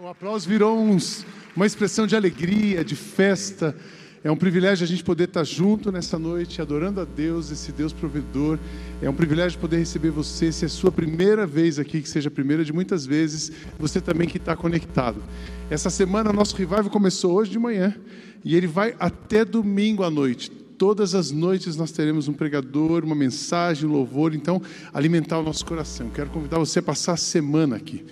O aplauso virou uns, uma expressão de alegria, de festa. É um privilégio a gente poder estar junto nessa noite, adorando a Deus, esse Deus provedor. É um privilégio poder receber você, se é a sua primeira vez aqui, que seja a primeira de muitas vezes, você também que está conectado. Essa semana, nosso revival começou hoje de manhã e ele vai até domingo à noite. Todas as noites nós teremos um pregador, uma mensagem, um louvor, então alimentar o nosso coração. Quero convidar você a passar a semana aqui.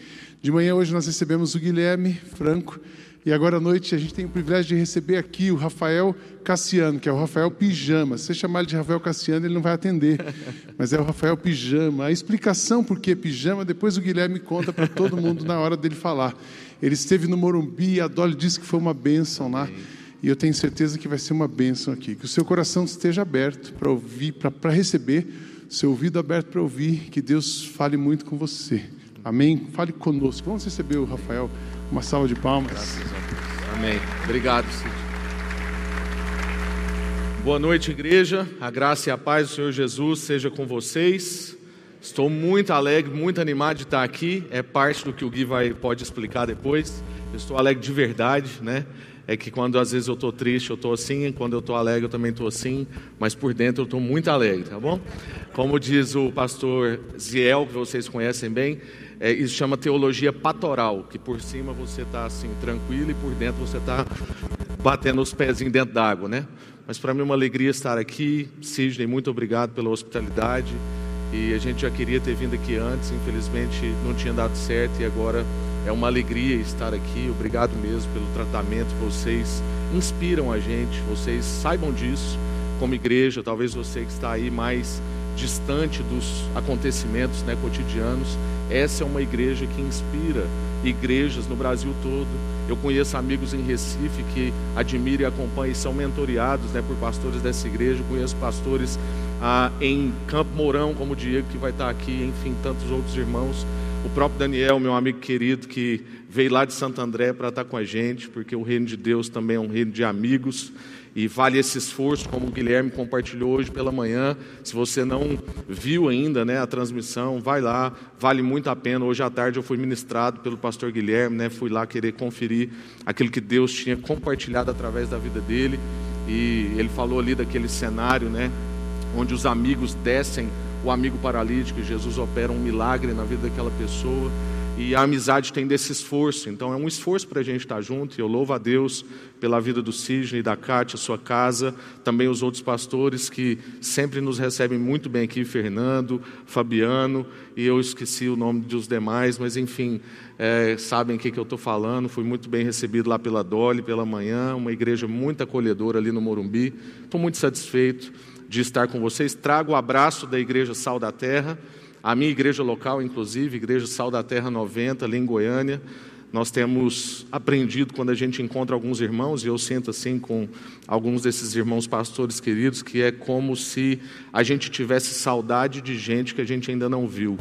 De manhã hoje nós recebemos o Guilherme Franco e agora à noite a gente tem o privilégio de receber aqui o Rafael Cassiano, que é o Rafael Pijama. Se você chamar ele de Rafael Cassiano, ele não vai atender, mas é o Rafael Pijama. A explicação por que pijama, depois o Guilherme conta para todo mundo na hora dele falar. Ele esteve no Morumbi, a Dolly disse que foi uma bênção lá. E eu tenho certeza que vai ser uma bênção aqui. Que o seu coração esteja aberto para ouvir, para receber, seu ouvido aberto para ouvir, que Deus fale muito com você. Amém? Fale conosco. Vamos receber o Rafael. Uma salva de palmas. Graças a Deus. Amém. Obrigado, Cid. Boa noite, igreja. A graça e a paz do Senhor Jesus seja com vocês. Estou muito alegre, muito animado de estar aqui. É parte do que o Gui vai, pode explicar depois. Estou alegre de verdade, né? É que quando às vezes eu estou triste, eu estou assim, quando eu estou alegre, eu também estou assim, mas por dentro eu estou muito alegre, tá bom? Como diz o pastor Ziel, que vocês conhecem bem, é, isso chama teologia patoral, que por cima você está assim tranquilo e por dentro você está batendo os pezinhos dentro d'água, né? Mas para mim é uma alegria estar aqui. Sidney, muito obrigado pela hospitalidade. E a gente já queria ter vindo aqui antes, infelizmente não tinha dado certo e agora é uma alegria estar aqui. Obrigado mesmo pelo tratamento. Vocês inspiram a gente, vocês saibam disso como igreja. Talvez você que está aí mais distante dos acontecimentos né, cotidianos. Essa é uma igreja que inspira igrejas no Brasil todo. Eu conheço amigos em Recife que admiram e acompanham e são mentoriados né, por pastores dessa igreja. Eu conheço pastores ah, em Campo Mourão, como o Diego, que vai estar aqui, enfim, tantos outros irmãos. O próprio Daniel, meu amigo querido, que veio lá de Santo André para estar com a gente, porque o reino de Deus também é um reino de amigos e vale esse esforço, como o Guilherme compartilhou hoje pela manhã. Se você não viu ainda né, a transmissão, vai lá, vale muito a pena. Hoje à tarde eu fui ministrado pelo pastor Guilherme, né, fui lá querer conferir aquilo que Deus tinha compartilhado através da vida dele. E ele falou ali daquele cenário, né, onde os amigos descem o amigo paralítico e Jesus opera um milagre na vida daquela pessoa. E a amizade tem desse esforço, então é um esforço para a gente estar junto. E eu louvo a Deus pela vida do Sidney, da Cátia, sua casa, também os outros pastores que sempre nos recebem muito bem aqui, Fernando, Fabiano, e eu esqueci o nome dos demais, mas enfim, é, sabem o que, que eu estou falando. Fui muito bem recebido lá pela Dolly pela manhã, uma igreja muito acolhedora ali no Morumbi. Estou muito satisfeito de estar com vocês. Trago o abraço da Igreja Sal da Terra a minha igreja local, inclusive, Igreja Sal da Terra 90, ali em Goiânia, nós temos aprendido quando a gente encontra alguns irmãos, e eu sinto assim com alguns desses irmãos pastores queridos, que é como se a gente tivesse saudade de gente que a gente ainda não viu.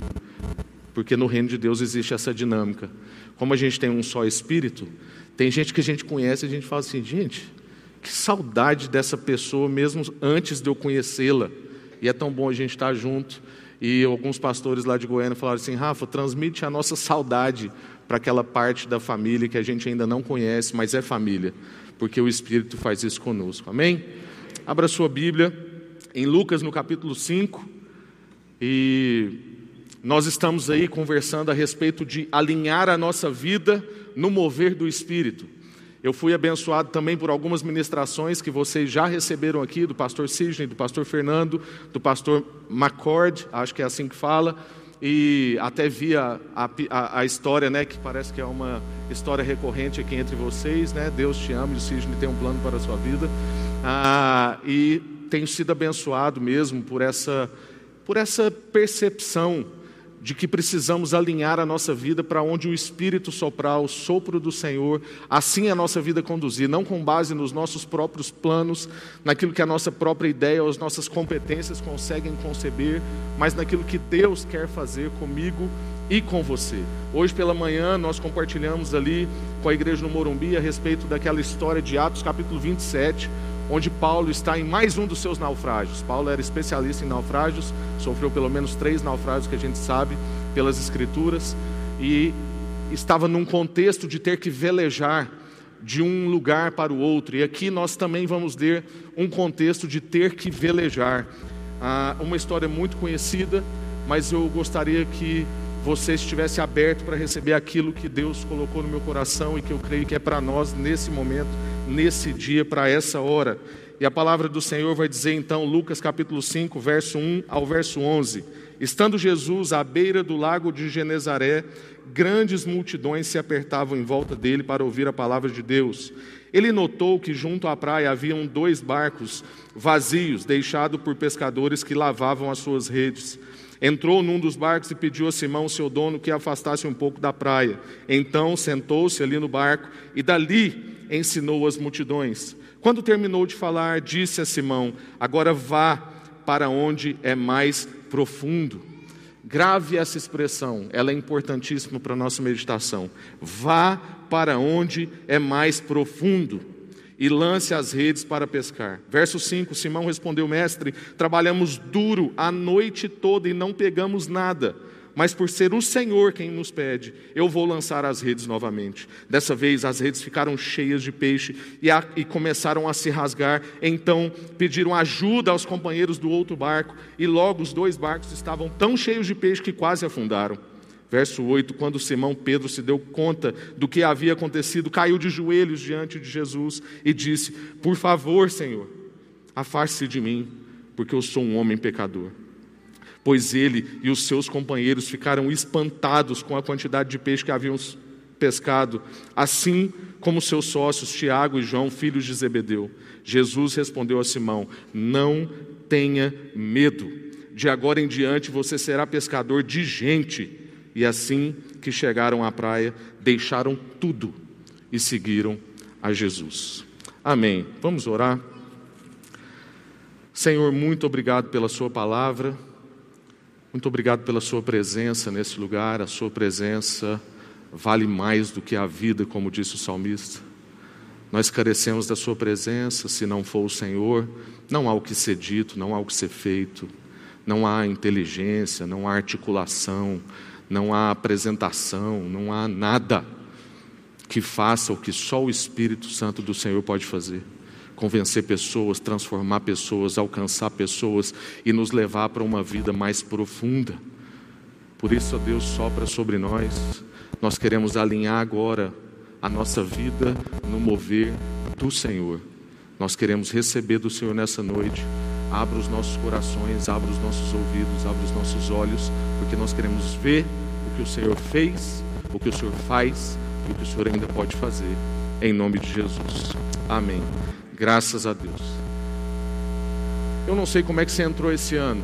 Porque no reino de Deus existe essa dinâmica. Como a gente tem um só espírito, tem gente que a gente conhece e a gente fala assim, gente, que saudade dessa pessoa mesmo antes de eu conhecê-la. E é tão bom a gente estar junto. E alguns pastores lá de Goiânia falaram assim: Rafa, transmite a nossa saudade para aquela parte da família que a gente ainda não conhece, mas é família, porque o Espírito faz isso conosco. Amém? Abra sua Bíblia em Lucas no capítulo 5 e nós estamos aí conversando a respeito de alinhar a nossa vida no mover do Espírito. Eu fui abençoado também por algumas ministrações que vocês já receberam aqui, do pastor Sidney, do pastor Fernando, do pastor McCord, acho que é assim que fala, e até vi a, a, a, história, né, que parece que é uma história recorrente aqui entre vocês, né, Deus te ama e o Sidney tem um plano para a sua vida, ah, e tenho sido abençoado mesmo por essa, por essa percepção de que precisamos alinhar a nossa vida para onde o Espírito soprar, o sopro do Senhor, assim a nossa vida conduzir, não com base nos nossos próprios planos, naquilo que a nossa própria ideia ou as nossas competências conseguem conceber, mas naquilo que Deus quer fazer comigo e com você. Hoje pela manhã nós compartilhamos ali com a igreja no Morumbi a respeito daquela história de Atos capítulo 27, onde Paulo está em mais um dos seus naufrágios. Paulo era especialista em naufrágios, sofreu pelo menos três naufrágios que a gente sabe pelas escrituras, e estava num contexto de ter que velejar de um lugar para o outro. E aqui nós também vamos ter um contexto de ter que velejar. Ah, uma história muito conhecida, mas eu gostaria que você estivesse aberto para receber aquilo que Deus colocou no meu coração e que eu creio que é para nós nesse momento, nesse dia, para essa hora. E a palavra do Senhor vai dizer então, Lucas capítulo 5, verso 1 ao verso 11: Estando Jesus à beira do lago de Genezaré, grandes multidões se apertavam em volta dele para ouvir a palavra de Deus. Ele notou que junto à praia haviam dois barcos vazios, deixados por pescadores que lavavam as suas redes. Entrou num dos barcos e pediu a Simão, seu dono, que afastasse um pouco da praia. Então sentou-se ali no barco e dali ensinou as multidões. Quando terminou de falar, disse a Simão: Agora vá para onde é mais profundo. Grave essa expressão, ela é importantíssima para a nossa meditação. Vá para onde é mais profundo e lance as redes para pescar. Verso 5: Simão respondeu, mestre, trabalhamos duro a noite toda e não pegamos nada. Mas por ser o Senhor quem nos pede, eu vou lançar as redes novamente. Dessa vez as redes ficaram cheias de peixe e, a, e começaram a se rasgar. Então pediram ajuda aos companheiros do outro barco, e logo os dois barcos estavam tão cheios de peixe que quase afundaram. Verso 8: Quando Simão Pedro se deu conta do que havia acontecido, caiu de joelhos diante de Jesus e disse: Por favor, Senhor, afaste-se de mim, porque eu sou um homem pecador. Pois ele e os seus companheiros ficaram espantados com a quantidade de peixe que haviam pescado, assim como seus sócios Tiago e João, filhos de Zebedeu. Jesus respondeu a Simão: Não tenha medo, de agora em diante você será pescador de gente. E assim que chegaram à praia, deixaram tudo e seguiram a Jesus. Amém. Vamos orar. Senhor, muito obrigado pela Sua palavra, muito obrigado pela Sua presença nesse lugar. A Sua presença vale mais do que a vida, como disse o salmista. Nós carecemos da Sua presença, se não for o Senhor, não há o que ser dito, não há o que ser feito, não há inteligência, não há articulação, não há apresentação, não há nada que faça o que só o Espírito Santo do Senhor pode fazer. Convencer pessoas, transformar pessoas, alcançar pessoas e nos levar para uma vida mais profunda. Por isso, ó Deus, sopra sobre nós. Nós queremos alinhar agora a nossa vida no mover do Senhor. Nós queremos receber do Senhor nessa noite. Abra os nossos corações, abra os nossos ouvidos, abra os nossos olhos, porque nós queremos ver o que o Senhor fez, o que o Senhor faz e o que o Senhor ainda pode fazer. Em nome de Jesus. Amém. Graças a Deus. Eu não sei como é que você entrou esse ano.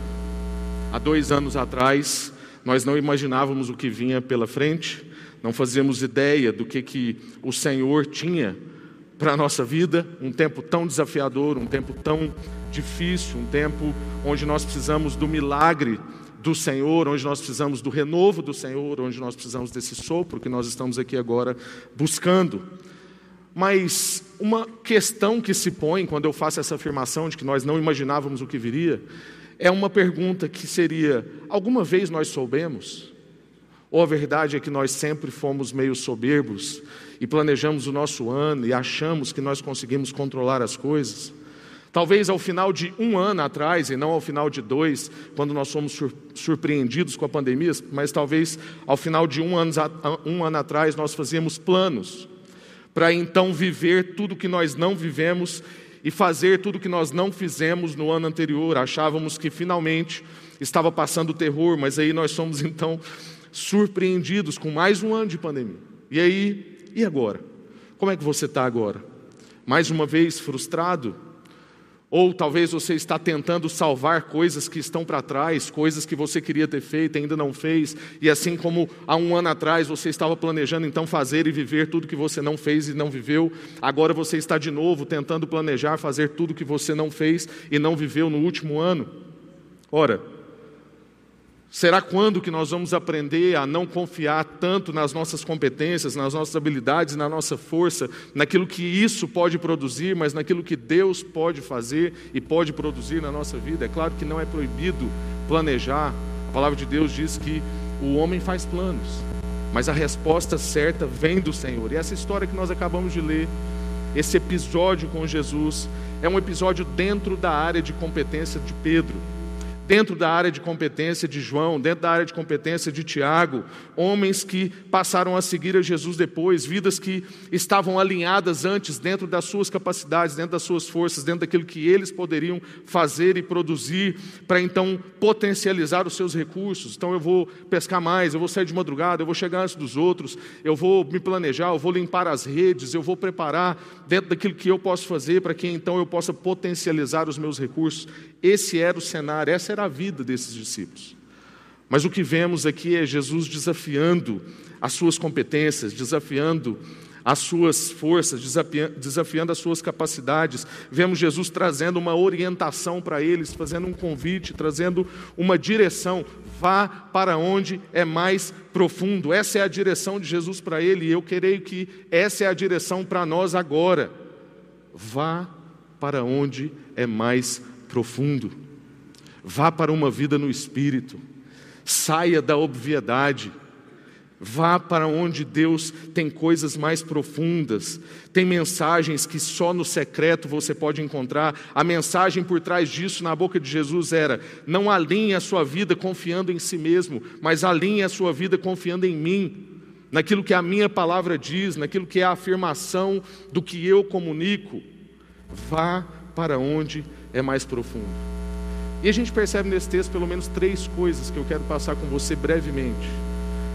Há dois anos atrás, nós não imaginávamos o que vinha pela frente, não fazíamos ideia do que, que o Senhor tinha para a nossa vida, um tempo tão desafiador, um tempo tão difícil, um tempo onde nós precisamos do milagre do Senhor, onde nós precisamos do renovo do Senhor, onde nós precisamos desse sopro que nós estamos aqui agora buscando. Mas uma questão que se põe quando eu faço essa afirmação de que nós não imaginávamos o que viria, é uma pergunta que seria: alguma vez nós soubemos? Ou a verdade é que nós sempre fomos meio soberbos e planejamos o nosso ano e achamos que nós conseguimos controlar as coisas? Talvez ao final de um ano atrás, e não ao final de dois, quando nós fomos surpreendidos com a pandemia, mas talvez ao final de um ano, um ano atrás nós fazíamos planos para então viver tudo que nós não vivemos e fazer tudo que nós não fizemos no ano anterior. Achávamos que finalmente estava passando o terror, mas aí nós somos então surpreendidos com mais um ano de pandemia. E aí, e agora? Como é que você está agora? Mais uma vez frustrado? Ou talvez você está tentando salvar coisas que estão para trás, coisas que você queria ter feito e ainda não fez, e assim como há um ano atrás você estava planejando então fazer e viver tudo que você não fez e não viveu, agora você está de novo tentando planejar fazer tudo que você não fez e não viveu no último ano. Ora, Será quando que nós vamos aprender a não confiar tanto nas nossas competências, nas nossas habilidades, na nossa força, naquilo que isso pode produzir, mas naquilo que Deus pode fazer e pode produzir na nossa vida? É claro que não é proibido planejar. A palavra de Deus diz que o homem faz planos, mas a resposta certa vem do Senhor. E essa história que nós acabamos de ler, esse episódio com Jesus, é um episódio dentro da área de competência de Pedro dentro da área de competência de João, dentro da área de competência de Tiago, homens que passaram a seguir a Jesus depois, vidas que estavam alinhadas antes dentro das suas capacidades, dentro das suas forças, dentro daquilo que eles poderiam fazer e produzir para então potencializar os seus recursos. Então eu vou pescar mais, eu vou sair de madrugada, eu vou chegar antes dos outros, eu vou me planejar, eu vou limpar as redes, eu vou preparar dentro daquilo que eu posso fazer para que então eu possa potencializar os meus recursos. Esse era o cenário, essa a vida desses discípulos. Mas o que vemos aqui é Jesus desafiando as suas competências, desafiando as suas forças, desafiando as suas capacidades. Vemos Jesus trazendo uma orientação para eles, fazendo um convite, trazendo uma direção. Vá para onde é mais profundo. Essa é a direção de Jesus para ele, e eu creio que essa é a direção para nós agora. Vá para onde é mais profundo. Vá para uma vida no espírito. Saia da obviedade. Vá para onde Deus tem coisas mais profundas, tem mensagens que só no secreto você pode encontrar. A mensagem por trás disso na boca de Jesus era: não alinhe a sua vida confiando em si mesmo, mas alinhe a sua vida confiando em mim, naquilo que a minha palavra diz, naquilo que é a afirmação do que eu comunico. Vá para onde é mais profundo. E a gente percebe nesse texto pelo menos três coisas que eu quero passar com você brevemente.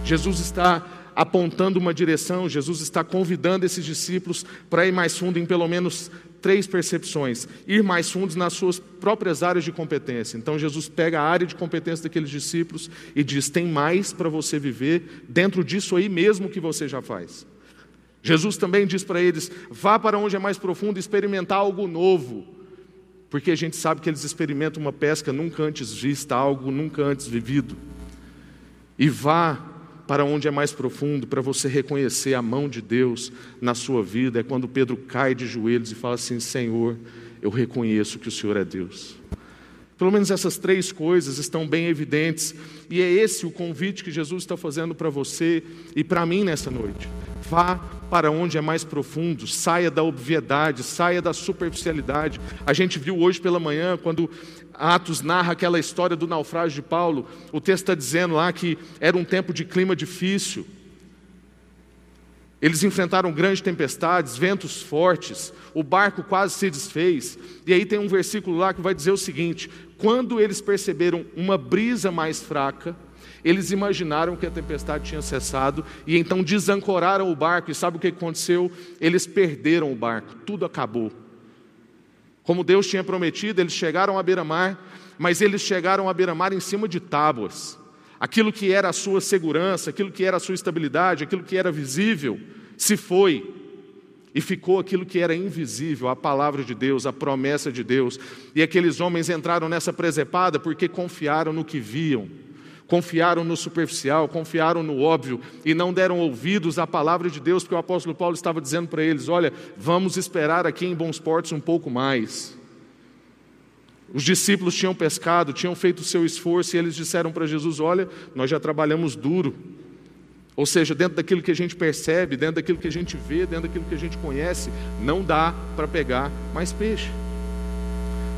Jesus está apontando uma direção, Jesus está convidando esses discípulos para ir mais fundo em pelo menos três percepções, ir mais fundos nas suas próprias áreas de competência. Então Jesus pega a área de competência daqueles discípulos e diz: tem mais para você viver dentro disso aí mesmo que você já faz. Jesus também diz para eles: vá para onde é mais profundo experimentar algo novo porque a gente sabe que eles experimentam uma pesca nunca antes vista, algo nunca antes vivido. E vá para onde é mais profundo, para você reconhecer a mão de Deus na sua vida. É quando Pedro cai de joelhos e fala assim: Senhor, eu reconheço que o Senhor é Deus. Pelo menos essas três coisas estão bem evidentes, e é esse o convite que Jesus está fazendo para você e para mim nessa noite. Vá para onde é mais profundo, saia da obviedade, saia da superficialidade. A gente viu hoje pela manhã, quando Atos narra aquela história do naufrágio de Paulo, o texto está dizendo lá que era um tempo de clima difícil. Eles enfrentaram grandes tempestades, ventos fortes, o barco quase se desfez. E aí tem um versículo lá que vai dizer o seguinte: quando eles perceberam uma brisa mais fraca, eles imaginaram que a tempestade tinha cessado e então desancoraram o barco. E sabe o que aconteceu? Eles perderam o barco, tudo acabou. Como Deus tinha prometido, eles chegaram à beira-mar, mas eles chegaram à beira-mar em cima de tábuas. Aquilo que era a sua segurança, aquilo que era a sua estabilidade, aquilo que era visível, se foi. E ficou aquilo que era invisível, a palavra de Deus, a promessa de Deus. E aqueles homens entraram nessa presepada porque confiaram no que viam confiaram no superficial, confiaram no óbvio e não deram ouvidos à palavra de Deus, porque o apóstolo Paulo estava dizendo para eles: olha, vamos esperar aqui em Bons Portos um pouco mais. Os discípulos tinham pescado, tinham feito o seu esforço e eles disseram para Jesus: olha, nós já trabalhamos duro. Ou seja, dentro daquilo que a gente percebe, dentro daquilo que a gente vê, dentro daquilo que a gente conhece, não dá para pegar mais peixe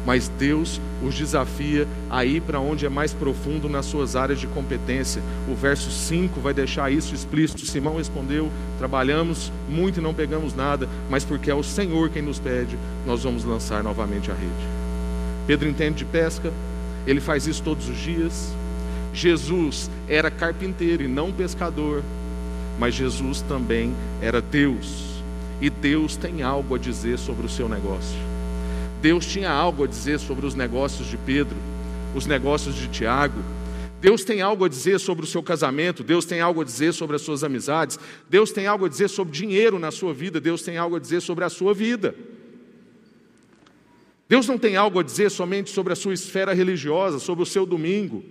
mas Deus os desafia a ir para onde é mais profundo nas suas áreas de competência. O verso 5 vai deixar isso explícito. Simão respondeu: Trabalhamos muito e não pegamos nada, mas porque é o Senhor quem nos pede, nós vamos lançar novamente a rede. Pedro entende de pesca, ele faz isso todos os dias. Jesus era carpinteiro e não pescador, mas Jesus também era Deus. E Deus tem algo a dizer sobre o seu negócio. Deus tinha algo a dizer sobre os negócios de Pedro, os negócios de Tiago. Deus tem algo a dizer sobre o seu casamento, Deus tem algo a dizer sobre as suas amizades, Deus tem algo a dizer sobre dinheiro na sua vida, Deus tem algo a dizer sobre a sua vida. Deus não tem algo a dizer somente sobre a sua esfera religiosa, sobre o seu domingo.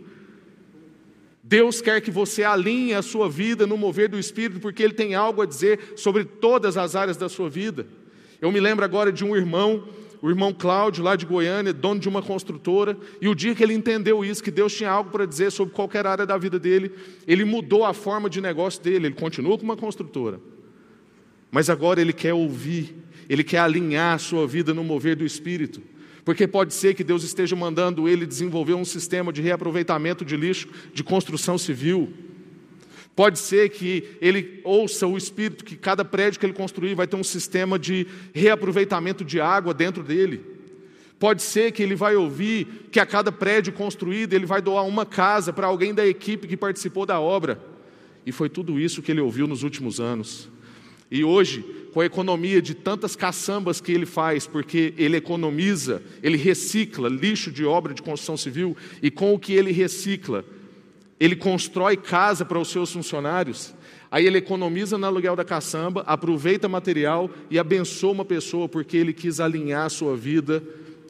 Deus quer que você alinhe a sua vida no mover do Espírito, porque Ele tem algo a dizer sobre todas as áreas da sua vida. Eu me lembro agora de um irmão o irmão Cláudio, lá de Goiânia, dono de uma construtora, e o dia que ele entendeu isso, que Deus tinha algo para dizer sobre qualquer área da vida dele, ele mudou a forma de negócio dele, ele continua com uma construtora. Mas agora ele quer ouvir, ele quer alinhar a sua vida no mover do Espírito. Porque pode ser que Deus esteja mandando ele desenvolver um sistema de reaproveitamento de lixo de construção civil. Pode ser que ele ouça o Espírito que cada prédio que ele construir vai ter um sistema de reaproveitamento de água dentro dele. Pode ser que ele vai ouvir que a cada prédio construído ele vai doar uma casa para alguém da equipe que participou da obra. E foi tudo isso que ele ouviu nos últimos anos. E hoje, com a economia de tantas caçambas que ele faz, porque ele economiza, ele recicla lixo de obra de construção civil, e com o que ele recicla, ele constrói casa para os seus funcionários, aí ele economiza no aluguel da caçamba, aproveita material e abençoa uma pessoa porque ele quis alinhar a sua vida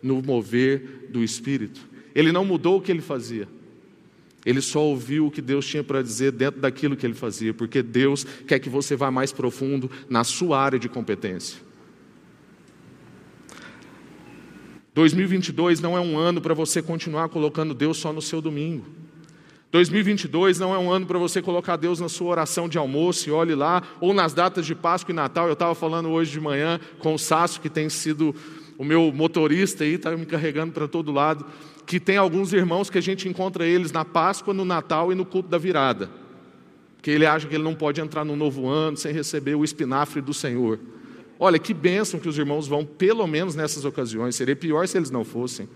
no mover do Espírito. Ele não mudou o que ele fazia, ele só ouviu o que Deus tinha para dizer dentro daquilo que ele fazia, porque Deus quer que você vá mais profundo na sua área de competência. 2022 não é um ano para você continuar colocando Deus só no seu domingo. 2022 não é um ano para você colocar Deus na sua oração de almoço e olhe lá, ou nas datas de Páscoa e Natal. Eu estava falando hoje de manhã com o Sasso, que tem sido o meu motorista aí, está me carregando para todo lado, que tem alguns irmãos que a gente encontra eles na Páscoa, no Natal e no culto da virada. Que ele acha que ele não pode entrar no novo ano sem receber o espinafre do Senhor. Olha, que bênção que os irmãos vão, pelo menos nessas ocasiões. Seria pior se eles não fossem.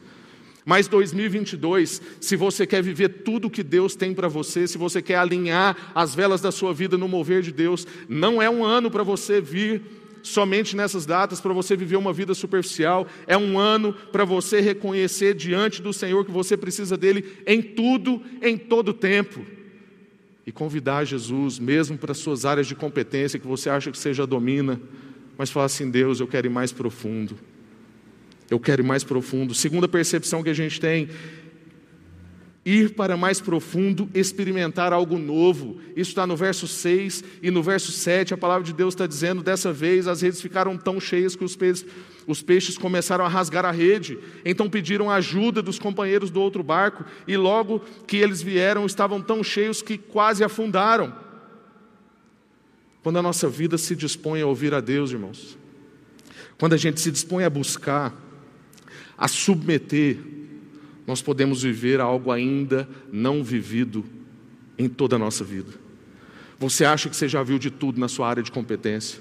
Mas 2022, se você quer viver tudo que Deus tem para você, se você quer alinhar as velas da sua vida no mover de Deus, não é um ano para você vir somente nessas datas para você viver uma vida superficial, é um ano para você reconhecer diante do Senhor que você precisa dele em tudo, em todo tempo. E convidar Jesus, mesmo para suas áreas de competência que você acha que já domina, mas falar assim: Deus, eu quero ir mais profundo. Eu quero ir mais profundo. Segunda percepção que a gente tem, ir para mais profundo, experimentar algo novo. Isso está no verso 6 e no verso 7, a palavra de Deus está dizendo: dessa vez as redes ficaram tão cheias que os peixes, os peixes começaram a rasgar a rede. Então pediram ajuda dos companheiros do outro barco, e logo que eles vieram, estavam tão cheios que quase afundaram. Quando a nossa vida se dispõe a ouvir a Deus, irmãos, quando a gente se dispõe a buscar, a submeter, nós podemos viver algo ainda não vivido em toda a nossa vida. Você acha que você já viu de tudo na sua área de competência?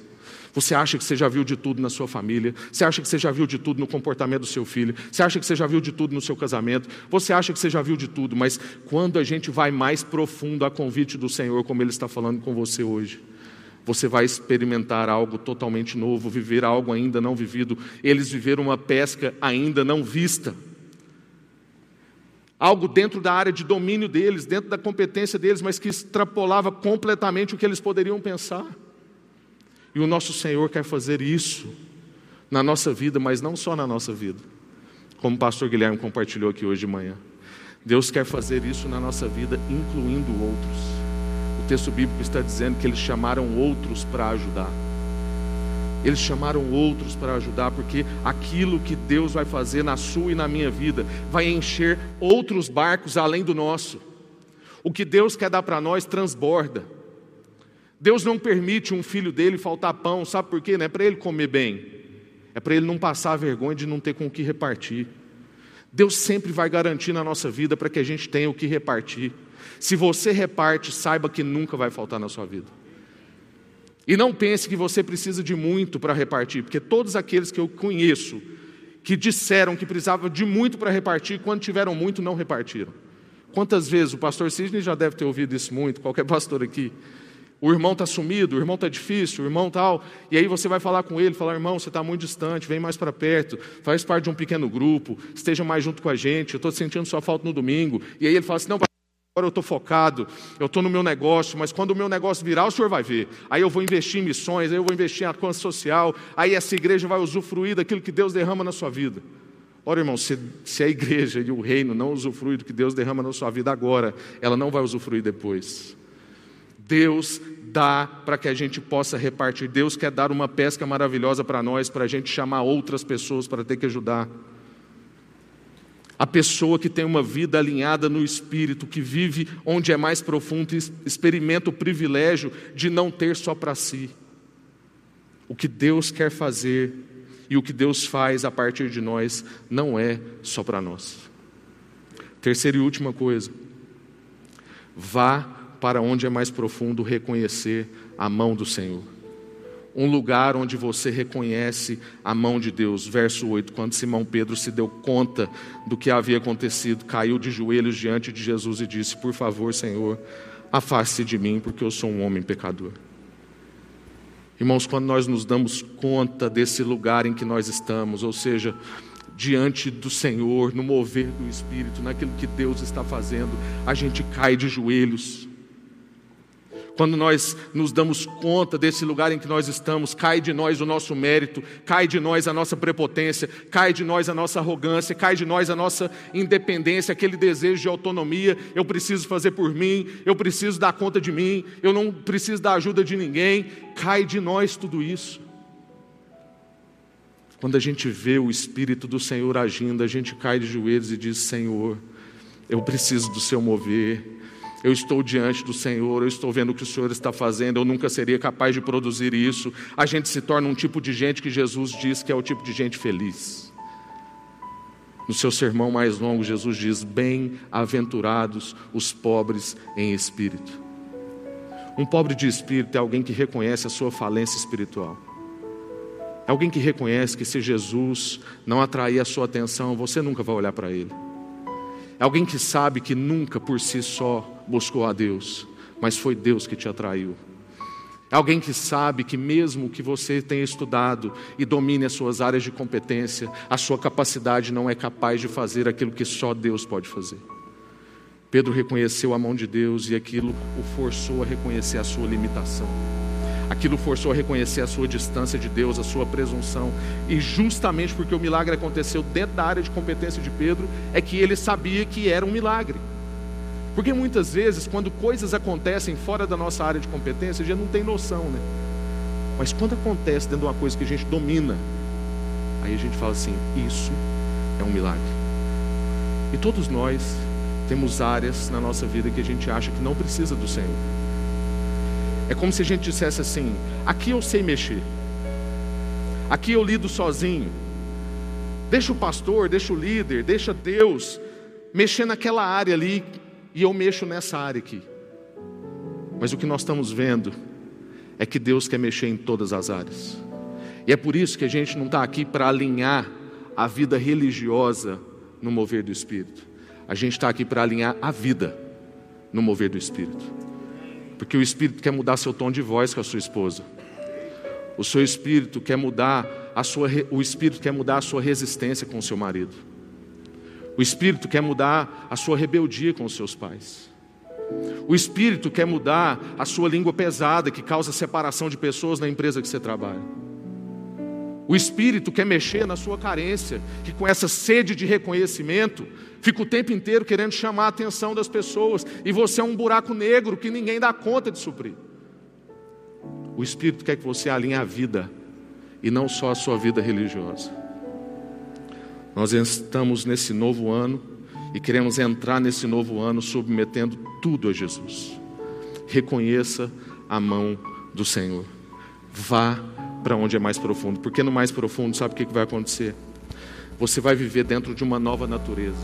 Você acha que você já viu de tudo na sua família? Você acha que você já viu de tudo no comportamento do seu filho? Você acha que você já viu de tudo no seu casamento? Você acha que você já viu de tudo? Mas quando a gente vai mais profundo a convite do Senhor, como Ele está falando com você hoje, você vai experimentar algo totalmente novo, viver algo ainda não vivido. Eles viveram uma pesca ainda não vista. Algo dentro da área de domínio deles, dentro da competência deles, mas que extrapolava completamente o que eles poderiam pensar. E o nosso Senhor quer fazer isso na nossa vida, mas não só na nossa vida, como o pastor Guilherme compartilhou aqui hoje de manhã. Deus quer fazer isso na nossa vida, incluindo outros texto bíblico está dizendo que eles chamaram outros para ajudar. Eles chamaram outros para ajudar, porque aquilo que Deus vai fazer na sua e na minha vida vai encher outros barcos além do nosso. O que Deus quer dar para nós transborda. Deus não permite um filho dele faltar pão, sabe por quê? Não é para ele comer bem, é para ele não passar vergonha de não ter com o que repartir. Deus sempre vai garantir na nossa vida para que a gente tenha o que repartir. Se você reparte, saiba que nunca vai faltar na sua vida. E não pense que você precisa de muito para repartir, porque todos aqueles que eu conheço que disseram que precisavam de muito para repartir, quando tiveram muito, não repartiram. Quantas vezes o pastor Sidney já deve ter ouvido isso muito, qualquer pastor aqui. O irmão está sumido, o irmão está difícil, o irmão tal. E aí você vai falar com ele, falar, irmão, você está muito distante, vem mais para perto, faz parte de um pequeno grupo, esteja mais junto com a gente, eu estou sentindo sua falta no domingo. E aí ele fala assim, não, Agora eu estou focado, eu estou no meu negócio, mas quando o meu negócio virar, o senhor vai ver. Aí eu vou investir em missões, aí eu vou investir em ação social, aí essa igreja vai usufruir daquilo que Deus derrama na sua vida. Ora, irmão, se, se a igreja e o reino não usufruem do que Deus derrama na sua vida agora, ela não vai usufruir depois. Deus dá para que a gente possa repartir. Deus quer dar uma pesca maravilhosa para nós, para a gente chamar outras pessoas para ter que ajudar. A pessoa que tem uma vida alinhada no espírito, que vive onde é mais profundo, experimenta o privilégio de não ter só para si. O que Deus quer fazer e o que Deus faz a partir de nós não é só para nós. Terceira e última coisa, vá para onde é mais profundo reconhecer a mão do Senhor. Um lugar onde você reconhece a mão de Deus. Verso 8: Quando Simão Pedro se deu conta do que havia acontecido, caiu de joelhos diante de Jesus e disse: Por favor, Senhor, afaste-se de mim, porque eu sou um homem pecador. Irmãos, quando nós nos damos conta desse lugar em que nós estamos, ou seja, diante do Senhor, no mover do Espírito, naquilo que Deus está fazendo, a gente cai de joelhos. Quando nós nos damos conta desse lugar em que nós estamos, cai de nós o nosso mérito, cai de nós a nossa prepotência, cai de nós a nossa arrogância, cai de nós a nossa independência, aquele desejo de autonomia. Eu preciso fazer por mim, eu preciso dar conta de mim, eu não preciso da ajuda de ninguém. Cai de nós tudo isso. Quando a gente vê o Espírito do Senhor agindo, a gente cai de joelhos e diz: Senhor, eu preciso do seu mover. Eu estou diante do Senhor, eu estou vendo o que o Senhor está fazendo, eu nunca seria capaz de produzir isso. A gente se torna um tipo de gente que Jesus diz que é o tipo de gente feliz. No seu sermão mais longo, Jesus diz: Bem-aventurados os pobres em espírito. Um pobre de espírito é alguém que reconhece a sua falência espiritual. É alguém que reconhece que se Jesus não atrair a sua atenção, você nunca vai olhar para ele. É alguém que sabe que nunca por si só buscou a Deus, mas foi Deus que te atraiu. É alguém que sabe que, mesmo que você tenha estudado e domine as suas áreas de competência, a sua capacidade não é capaz de fazer aquilo que só Deus pode fazer. Pedro reconheceu a mão de Deus e aquilo o forçou a reconhecer a sua limitação. Aquilo forçou a reconhecer a sua distância de Deus, a sua presunção. E justamente porque o milagre aconteceu dentro da área de competência de Pedro, é que ele sabia que era um milagre. Porque muitas vezes, quando coisas acontecem fora da nossa área de competência, a gente não tem noção, né? Mas quando acontece dentro de uma coisa que a gente domina, aí a gente fala assim: isso é um milagre. E todos nós temos áreas na nossa vida que a gente acha que não precisa do Senhor. É como se a gente dissesse assim: aqui eu sei mexer, aqui eu lido sozinho. Deixa o pastor, deixa o líder, deixa Deus mexer naquela área ali e eu mexo nessa área aqui. Mas o que nós estamos vendo é que Deus quer mexer em todas as áreas. E é por isso que a gente não está aqui para alinhar a vida religiosa no mover do Espírito. A gente está aqui para alinhar a vida no mover do Espírito. Porque o Espírito quer mudar seu tom de voz com a sua esposa. O seu Espírito quer mudar a sua, o Espírito quer mudar a sua resistência com o seu marido. O Espírito quer mudar a sua rebeldia com os seus pais. O Espírito quer mudar a sua língua pesada que causa separação de pessoas na empresa que você trabalha. O Espírito quer mexer na sua carência, que com essa sede de reconhecimento, fica o tempo inteiro querendo chamar a atenção das pessoas, e você é um buraco negro que ninguém dá conta de suprir. O Espírito quer que você alinhe a vida, e não só a sua vida religiosa. Nós estamos nesse novo ano e queremos entrar nesse novo ano submetendo tudo a Jesus. Reconheça a mão do Senhor. Vá para onde é mais profundo, porque no mais profundo, sabe o que vai acontecer? Você vai viver dentro de uma nova natureza.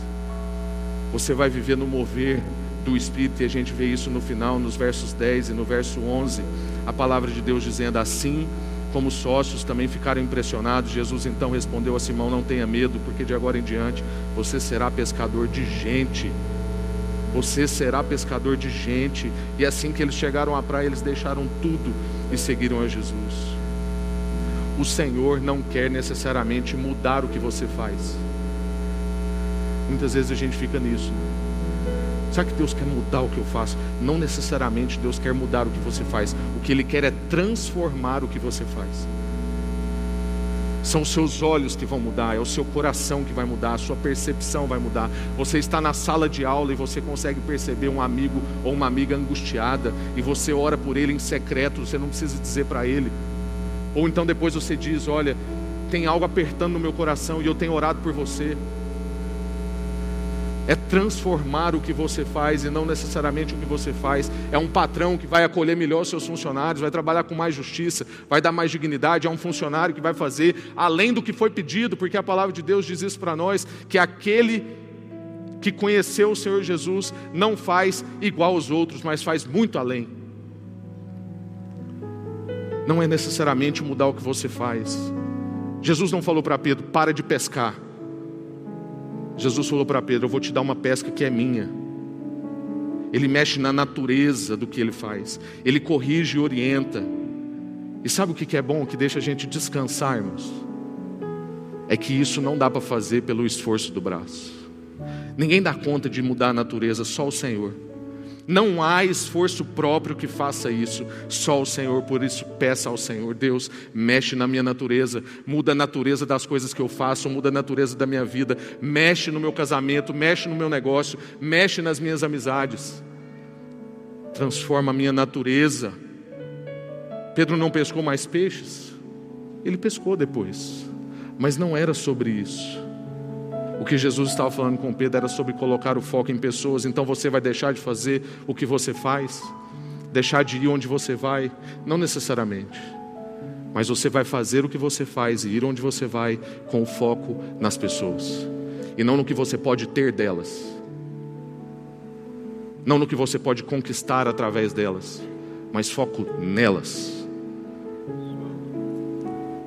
Você vai viver no mover do Espírito, e a gente vê isso no final, nos versos 10 e no verso 11, a palavra de Deus dizendo assim como sócios também ficaram impressionados. Jesus então respondeu a Simão: Não tenha medo, porque de agora em diante você será pescador de gente. Você será pescador de gente. E assim que eles chegaram à praia, eles deixaram tudo e seguiram a Jesus. O Senhor não quer necessariamente mudar o que você faz. Muitas vezes a gente fica nisso. Será que Deus quer mudar o que eu faço? Não necessariamente Deus quer mudar o que você faz. O que Ele quer é transformar o que você faz. São os seus olhos que vão mudar, é o seu coração que vai mudar, a sua percepção vai mudar. Você está na sala de aula e você consegue perceber um amigo ou uma amiga angustiada e você ora por ele em secreto, você não precisa dizer para ele. Ou então depois você diz: Olha, tem algo apertando no meu coração e eu tenho orado por você é transformar o que você faz e não necessariamente o que você faz. É um patrão que vai acolher melhor os seus funcionários, vai trabalhar com mais justiça, vai dar mais dignidade. É um funcionário que vai fazer além do que foi pedido, porque a palavra de Deus diz isso para nós: que aquele que conheceu o Senhor Jesus não faz igual aos outros, mas faz muito além. Não é necessariamente mudar o que você faz. Jesus não falou para Pedro: para de pescar. Jesus falou para Pedro: Eu vou te dar uma pesca que é minha. Ele mexe na natureza do que ele faz, ele corrige e orienta. E sabe o que é bom, que deixa a gente descansar, irmãos? É que isso não dá para fazer pelo esforço do braço. Ninguém dá conta de mudar a natureza, só o Senhor. Não há esforço próprio que faça isso, só o Senhor. Por isso, peça ao Senhor: Deus, mexe na minha natureza, muda a natureza das coisas que eu faço, muda a natureza da minha vida, mexe no meu casamento, mexe no meu negócio, mexe nas minhas amizades, transforma a minha natureza. Pedro não pescou mais peixes, ele pescou depois, mas não era sobre isso. O que Jesus estava falando com Pedro era sobre colocar o foco em pessoas. Então você vai deixar de fazer o que você faz, deixar de ir onde você vai? Não necessariamente. Mas você vai fazer o que você faz e ir onde você vai com o foco nas pessoas e não no que você pode ter delas, não no que você pode conquistar através delas, mas foco nelas.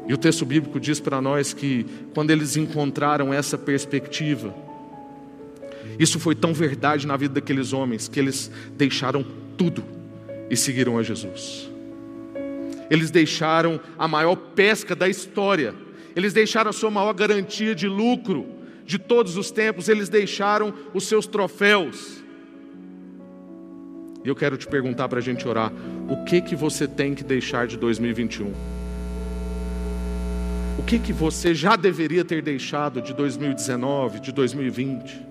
E o texto bíblico diz para nós que quando eles encontraram essa perspectiva, isso foi tão verdade na vida daqueles homens que eles deixaram tudo e seguiram a Jesus. Eles deixaram a maior pesca da história, eles deixaram a sua maior garantia de lucro de todos os tempos, eles deixaram os seus troféus. E eu quero te perguntar para a gente orar: o que que você tem que deixar de 2021? Que, que você já deveria ter deixado de 2019, de 2020?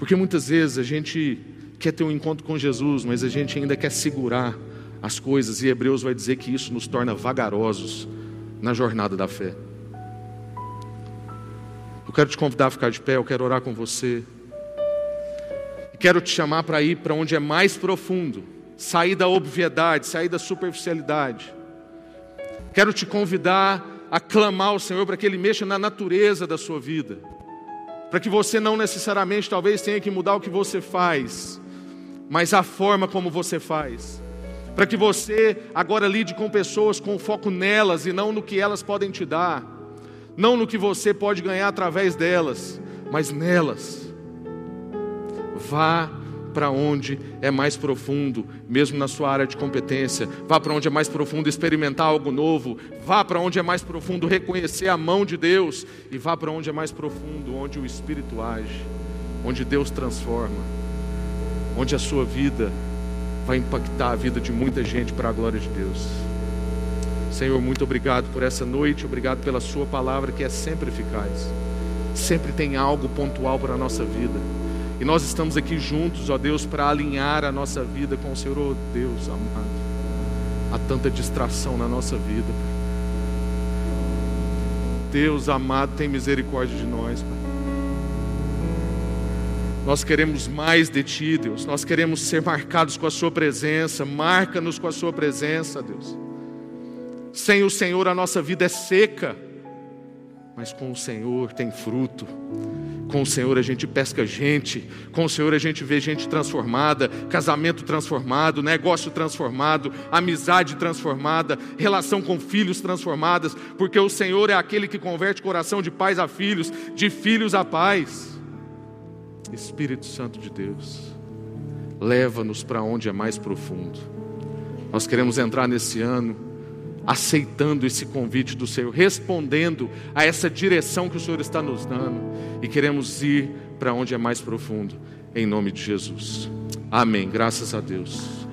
Porque muitas vezes a gente quer ter um encontro com Jesus, mas a gente ainda quer segurar as coisas, e Hebreus vai dizer que isso nos torna vagarosos na jornada da fé. Eu quero te convidar a ficar de pé, eu quero orar com você. Quero te chamar para ir para onde é mais profundo, sair da obviedade, sair da superficialidade. Quero te convidar a clamar ao Senhor para que Ele mexa na natureza da sua vida, para que você não necessariamente talvez tenha que mudar o que você faz, mas a forma como você faz, para que você agora lide com pessoas com foco nelas e não no que elas podem te dar, não no que você pode ganhar através delas, mas nelas. Vá para onde é mais profundo, mesmo na sua área de competência. Vá para onde é mais profundo experimentar algo novo. Vá para onde é mais profundo reconhecer a mão de Deus. E vá para onde é mais profundo, onde o Espírito age, onde Deus transforma, onde a sua vida vai impactar a vida de muita gente para a glória de Deus. Senhor, muito obrigado por essa noite, obrigado pela Sua palavra que é sempre eficaz, sempre tem algo pontual para a nossa vida. E nós estamos aqui juntos, ó Deus, para alinhar a nossa vida com o Senhor, ó Deus amado. Há tanta distração na nossa vida, Pai. Deus amado, tem misericórdia de nós, Pai. Nós queremos mais de Ti, Deus. Nós queremos ser marcados com a Sua presença. Marca-nos com a Sua presença, Deus. Sem o Senhor, a nossa vida é seca, mas com o Senhor tem fruto. Com o Senhor a gente pesca gente, com o Senhor a gente vê gente transformada, casamento transformado, negócio transformado, amizade transformada, relação com filhos transformadas, porque o Senhor é aquele que converte coração de pais a filhos, de filhos a pais. Espírito Santo de Deus, leva-nos para onde é mais profundo. Nós queremos entrar nesse ano aceitando esse convite do Senhor, respondendo a essa direção que o Senhor está nos dando e queremos ir para onde é mais profundo, em nome de Jesus. Amém. Graças a Deus.